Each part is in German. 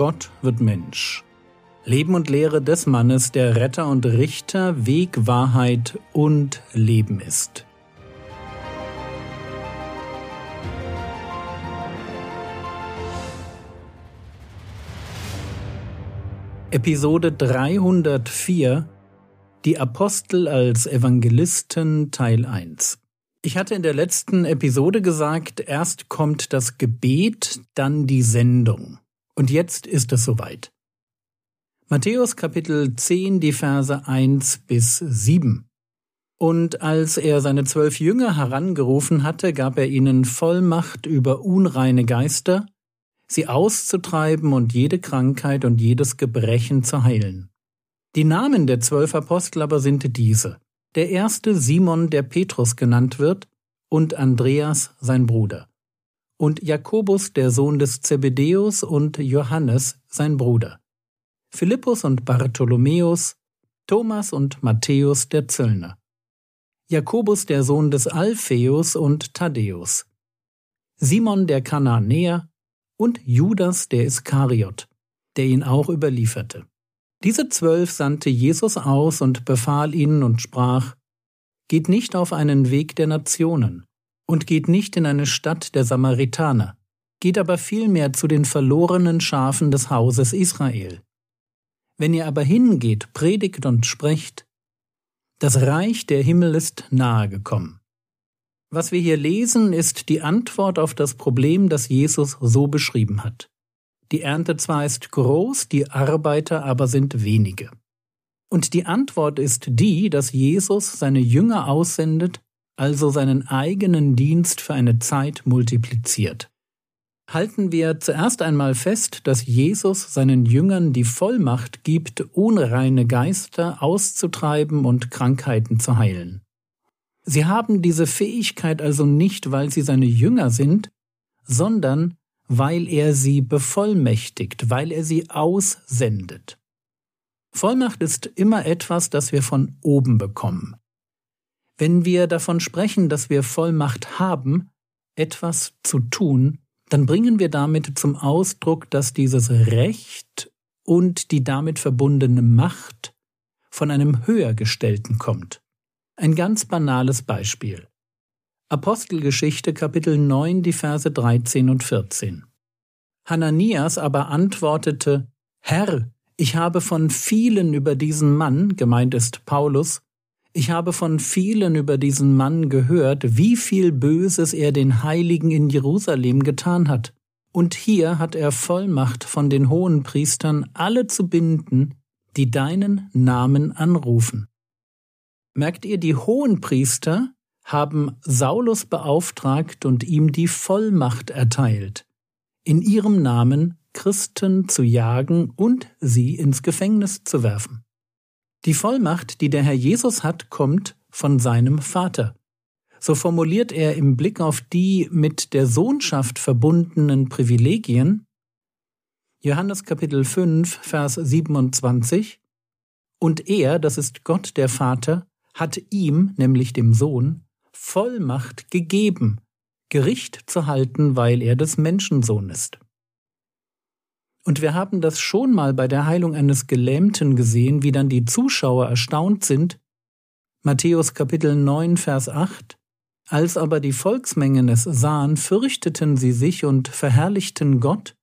Gott wird Mensch. Leben und Lehre des Mannes, der Retter und Richter, Weg, Wahrheit und Leben ist. Episode 304 Die Apostel als Evangelisten Teil 1 ich hatte in der letzten Episode gesagt, erst kommt das Gebet, dann die Sendung. Und jetzt ist es soweit. Matthäus Kapitel 10, die Verse 1 bis 7. Und als er seine zwölf Jünger herangerufen hatte, gab er ihnen Vollmacht über unreine Geister, sie auszutreiben und jede Krankheit und jedes Gebrechen zu heilen. Die Namen der zwölf Apostel aber sind diese der erste Simon, der Petrus genannt wird, und Andreas sein Bruder, und Jakobus, der Sohn des Zebedäus, und Johannes sein Bruder, Philippus und Bartholomäus, Thomas und Matthäus der Zöllner, Jakobus, der Sohn des Alpheus und Thaddäus, Simon der Kananäer und Judas der Iskariot, der ihn auch überlieferte. Diese zwölf sandte Jesus aus und befahl ihnen und sprach, Geht nicht auf einen Weg der Nationen und geht nicht in eine Stadt der Samaritaner, geht aber vielmehr zu den verlorenen Schafen des Hauses Israel. Wenn ihr aber hingeht, predigt und sprecht, das Reich der Himmel ist nahe gekommen. Was wir hier lesen, ist die Antwort auf das Problem, das Jesus so beschrieben hat. Die Ernte zwar ist groß, die Arbeiter aber sind wenige. Und die Antwort ist die, dass Jesus seine Jünger aussendet, also seinen eigenen Dienst für eine Zeit multipliziert. Halten wir zuerst einmal fest, dass Jesus seinen Jüngern die Vollmacht gibt, unreine Geister auszutreiben und Krankheiten zu heilen. Sie haben diese Fähigkeit also nicht, weil sie seine Jünger sind, sondern weil er sie bevollmächtigt, weil er sie aussendet. Vollmacht ist immer etwas, das wir von oben bekommen. Wenn wir davon sprechen, dass wir Vollmacht haben, etwas zu tun, dann bringen wir damit zum Ausdruck, dass dieses Recht und die damit verbundene Macht von einem Höhergestellten kommt. Ein ganz banales Beispiel. Apostelgeschichte Kapitel 9, die Verse 13 und 14. Hananias aber antwortete, Herr, ich habe von vielen über diesen Mann, gemeint ist Paulus, ich habe von vielen über diesen Mann gehört, wie viel Böses er den Heiligen in Jerusalem getan hat. Und hier hat er Vollmacht von den hohen Priestern, alle zu binden, die deinen Namen anrufen. Merkt ihr, die hohen Priester haben Saulus beauftragt und ihm die Vollmacht erteilt, in ihrem Namen Christen zu jagen und sie ins Gefängnis zu werfen. Die Vollmacht, die der Herr Jesus hat, kommt von seinem Vater. So formuliert er im Blick auf die mit der Sohnschaft verbundenen Privilegien Johannes Kapitel 5, Vers 27 Und er, das ist Gott der Vater, hat ihm, nämlich dem Sohn, Vollmacht gegeben, Gericht zu halten, weil er des Menschensohn ist. Und wir haben das schon mal bei der Heilung eines Gelähmten gesehen, wie dann die Zuschauer erstaunt sind. Matthäus Kapitel 9, Vers 8. Als aber die Volksmengen es sahen, fürchteten sie sich und verherrlichten Gott,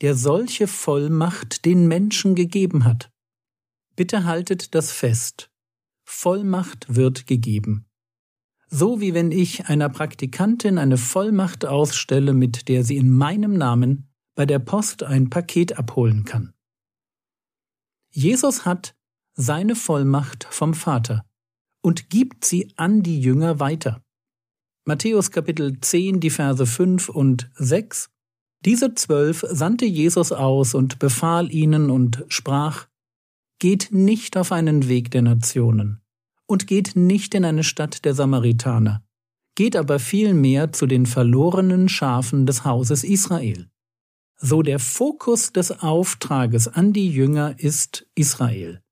der solche Vollmacht den Menschen gegeben hat. Bitte haltet das fest. Vollmacht wird gegeben. So wie wenn ich einer Praktikantin eine Vollmacht ausstelle, mit der sie in meinem Namen bei der Post ein Paket abholen kann. Jesus hat seine Vollmacht vom Vater und gibt sie an die Jünger weiter. Matthäus Kapitel 10, die Verse 5 und 6. Diese zwölf sandte Jesus aus und befahl ihnen und sprach, Geht nicht auf einen Weg der Nationen, und geht nicht in eine Stadt der Samaritaner, geht aber vielmehr zu den verlorenen Schafen des Hauses Israel. So der Fokus des Auftrages an die Jünger ist Israel.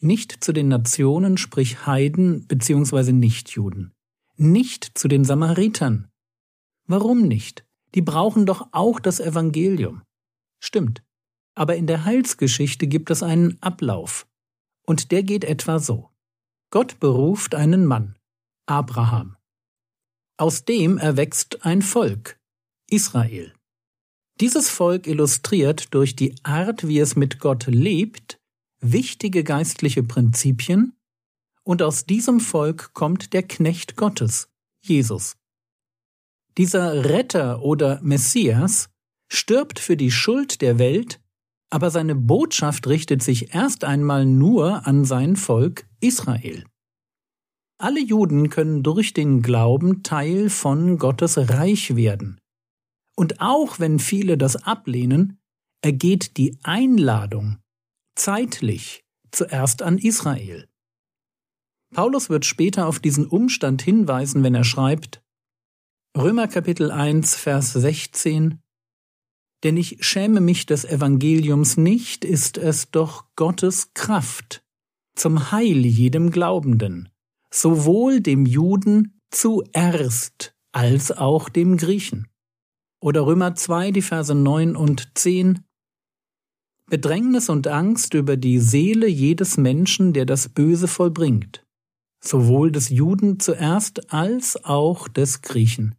Nicht zu den Nationen, sprich Heiden bzw. Nichtjuden. Nicht zu den Samaritern. Warum nicht? Die brauchen doch auch das Evangelium. Stimmt. Aber in der Heilsgeschichte gibt es einen Ablauf. Und der geht etwa so. Gott beruft einen Mann, Abraham. Aus dem erwächst ein Volk, Israel. Dieses Volk illustriert durch die Art, wie es mit Gott lebt, wichtige geistliche Prinzipien, und aus diesem Volk kommt der Knecht Gottes, Jesus. Dieser Retter oder Messias stirbt für die Schuld der Welt, aber seine Botschaft richtet sich erst einmal nur an sein Volk Israel. Alle Juden können durch den Glauben Teil von Gottes Reich werden. Und auch wenn viele das ablehnen, ergeht die Einladung zeitlich zuerst an Israel. Paulus wird später auf diesen Umstand hinweisen, wenn er schreibt Römer Kapitel 1 Vers 16 Denn ich schäme mich des Evangeliums nicht, ist es doch Gottes Kraft zum Heil jedem Glaubenden, sowohl dem Juden zuerst als auch dem Griechen. Oder Römer 2, die Verse 9 und 10. Bedrängnis und Angst über die Seele jedes Menschen, der das Böse vollbringt, sowohl des Juden zuerst als auch des Griechen.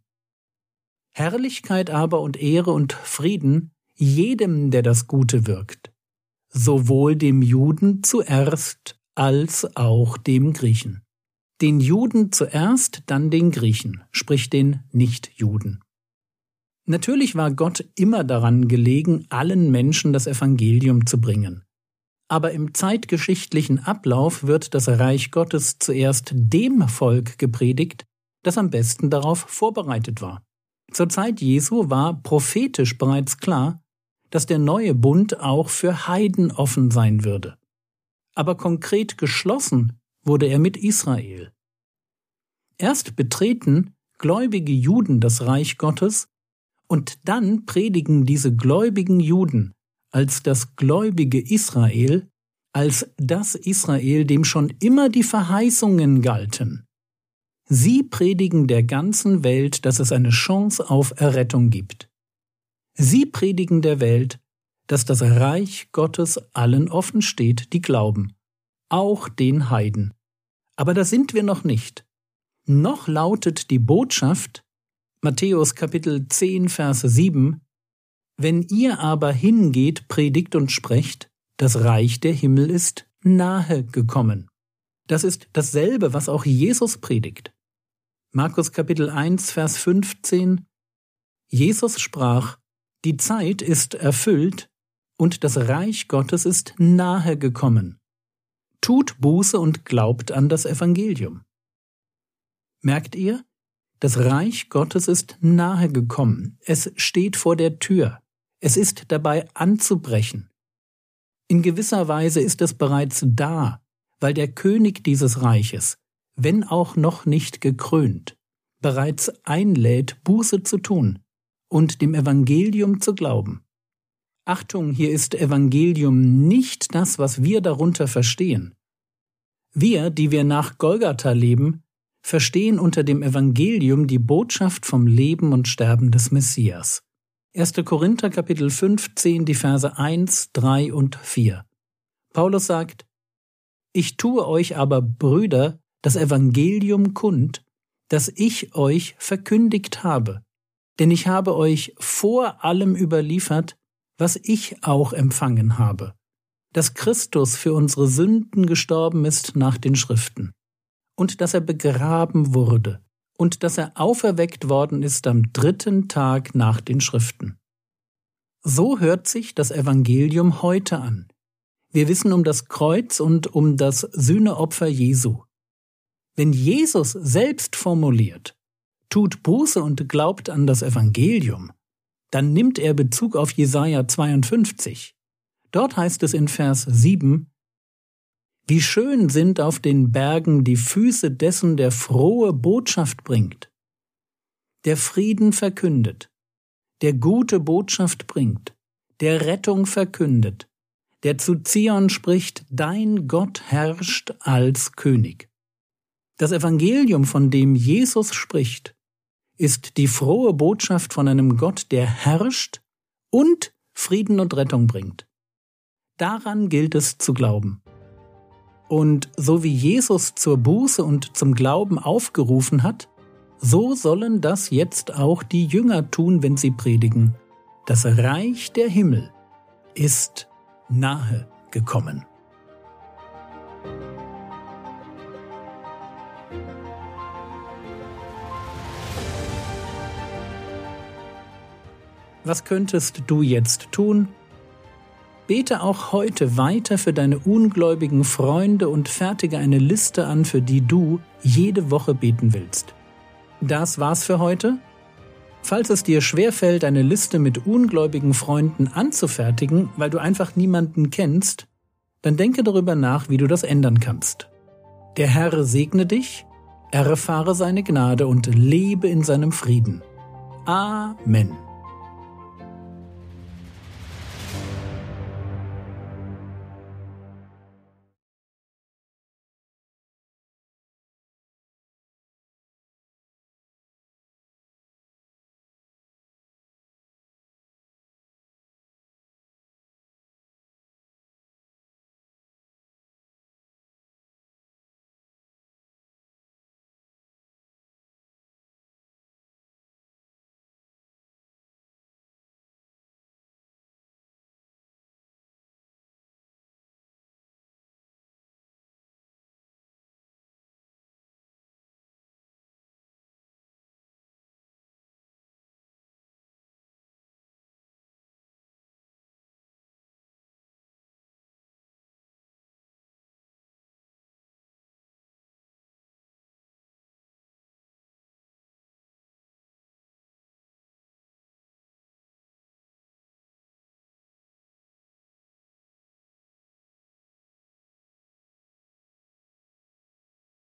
Herrlichkeit aber und Ehre und Frieden jedem, der das Gute wirkt, sowohl dem Juden zuerst als auch dem Griechen den Juden zuerst, dann den Griechen, sprich den Nichtjuden. Natürlich war Gott immer daran gelegen, allen Menschen das Evangelium zu bringen. Aber im zeitgeschichtlichen Ablauf wird das Reich Gottes zuerst dem Volk gepredigt, das am besten darauf vorbereitet war. Zur Zeit Jesu war prophetisch bereits klar, dass der neue Bund auch für Heiden offen sein würde. Aber konkret geschlossen wurde er mit Israel. Erst betreten gläubige Juden das Reich Gottes und dann predigen diese gläubigen Juden als das gläubige Israel, als das Israel, dem schon immer die Verheißungen galten. Sie predigen der ganzen Welt, dass es eine Chance auf Errettung gibt. Sie predigen der Welt, dass das Reich Gottes allen offen steht, die glauben, auch den Heiden. Aber da sind wir noch nicht. Noch lautet die Botschaft, Matthäus Kapitel 10, Verse 7, Wenn ihr aber hingeht, predigt und sprecht, das Reich der Himmel ist nahe gekommen. Das ist dasselbe, was auch Jesus predigt. Markus Kapitel 1, Vers 15 Jesus sprach, Die Zeit ist erfüllt und das Reich Gottes ist nahe gekommen. Tut Buße und glaubt an das Evangelium. Merkt ihr? Das Reich Gottes ist nahe gekommen. Es steht vor der Tür. Es ist dabei anzubrechen. In gewisser Weise ist es bereits da, weil der König dieses Reiches, wenn auch noch nicht gekrönt, bereits einlädt, Buße zu tun und dem Evangelium zu glauben. Achtung, hier ist Evangelium nicht das, was wir darunter verstehen. Wir, die wir nach Golgatha leben, verstehen unter dem Evangelium die Botschaft vom Leben und Sterben des Messias. 1. Korinther Kapitel 15, die Verse 1, 3 und 4. Paulus sagt, Ich tue euch aber, Brüder, das Evangelium kund, das ich euch verkündigt habe, denn ich habe euch vor allem überliefert, was ich auch empfangen habe, dass Christus für unsere Sünden gestorben ist nach den Schriften und dass er begraben wurde und dass er auferweckt worden ist am dritten Tag nach den Schriften. So hört sich das Evangelium heute an. Wir wissen um das Kreuz und um das Sühneopfer Jesu. Wenn Jesus selbst formuliert, tut Buße und glaubt an das Evangelium, dann nimmt er Bezug auf Jesaja 52. Dort heißt es in Vers 7, wie schön sind auf den Bergen die Füße dessen, der frohe Botschaft bringt, der Frieden verkündet, der gute Botschaft bringt, der Rettung verkündet, der zu Zion spricht, dein Gott herrscht als König. Das Evangelium, von dem Jesus spricht, ist die frohe Botschaft von einem Gott, der herrscht und Frieden und Rettung bringt. Daran gilt es zu glauben. Und so wie Jesus zur Buße und zum Glauben aufgerufen hat, so sollen das jetzt auch die Jünger tun, wenn sie predigen. Das Reich der Himmel ist nahe gekommen. Was könntest du jetzt tun? Bete auch heute weiter für deine ungläubigen Freunde und fertige eine Liste an, für die du jede Woche beten willst. Das war's für heute. Falls es dir schwerfällt, eine Liste mit ungläubigen Freunden anzufertigen, weil du einfach niemanden kennst, dann denke darüber nach, wie du das ändern kannst. Der Herr segne dich, erfahre seine Gnade und lebe in seinem Frieden. Amen.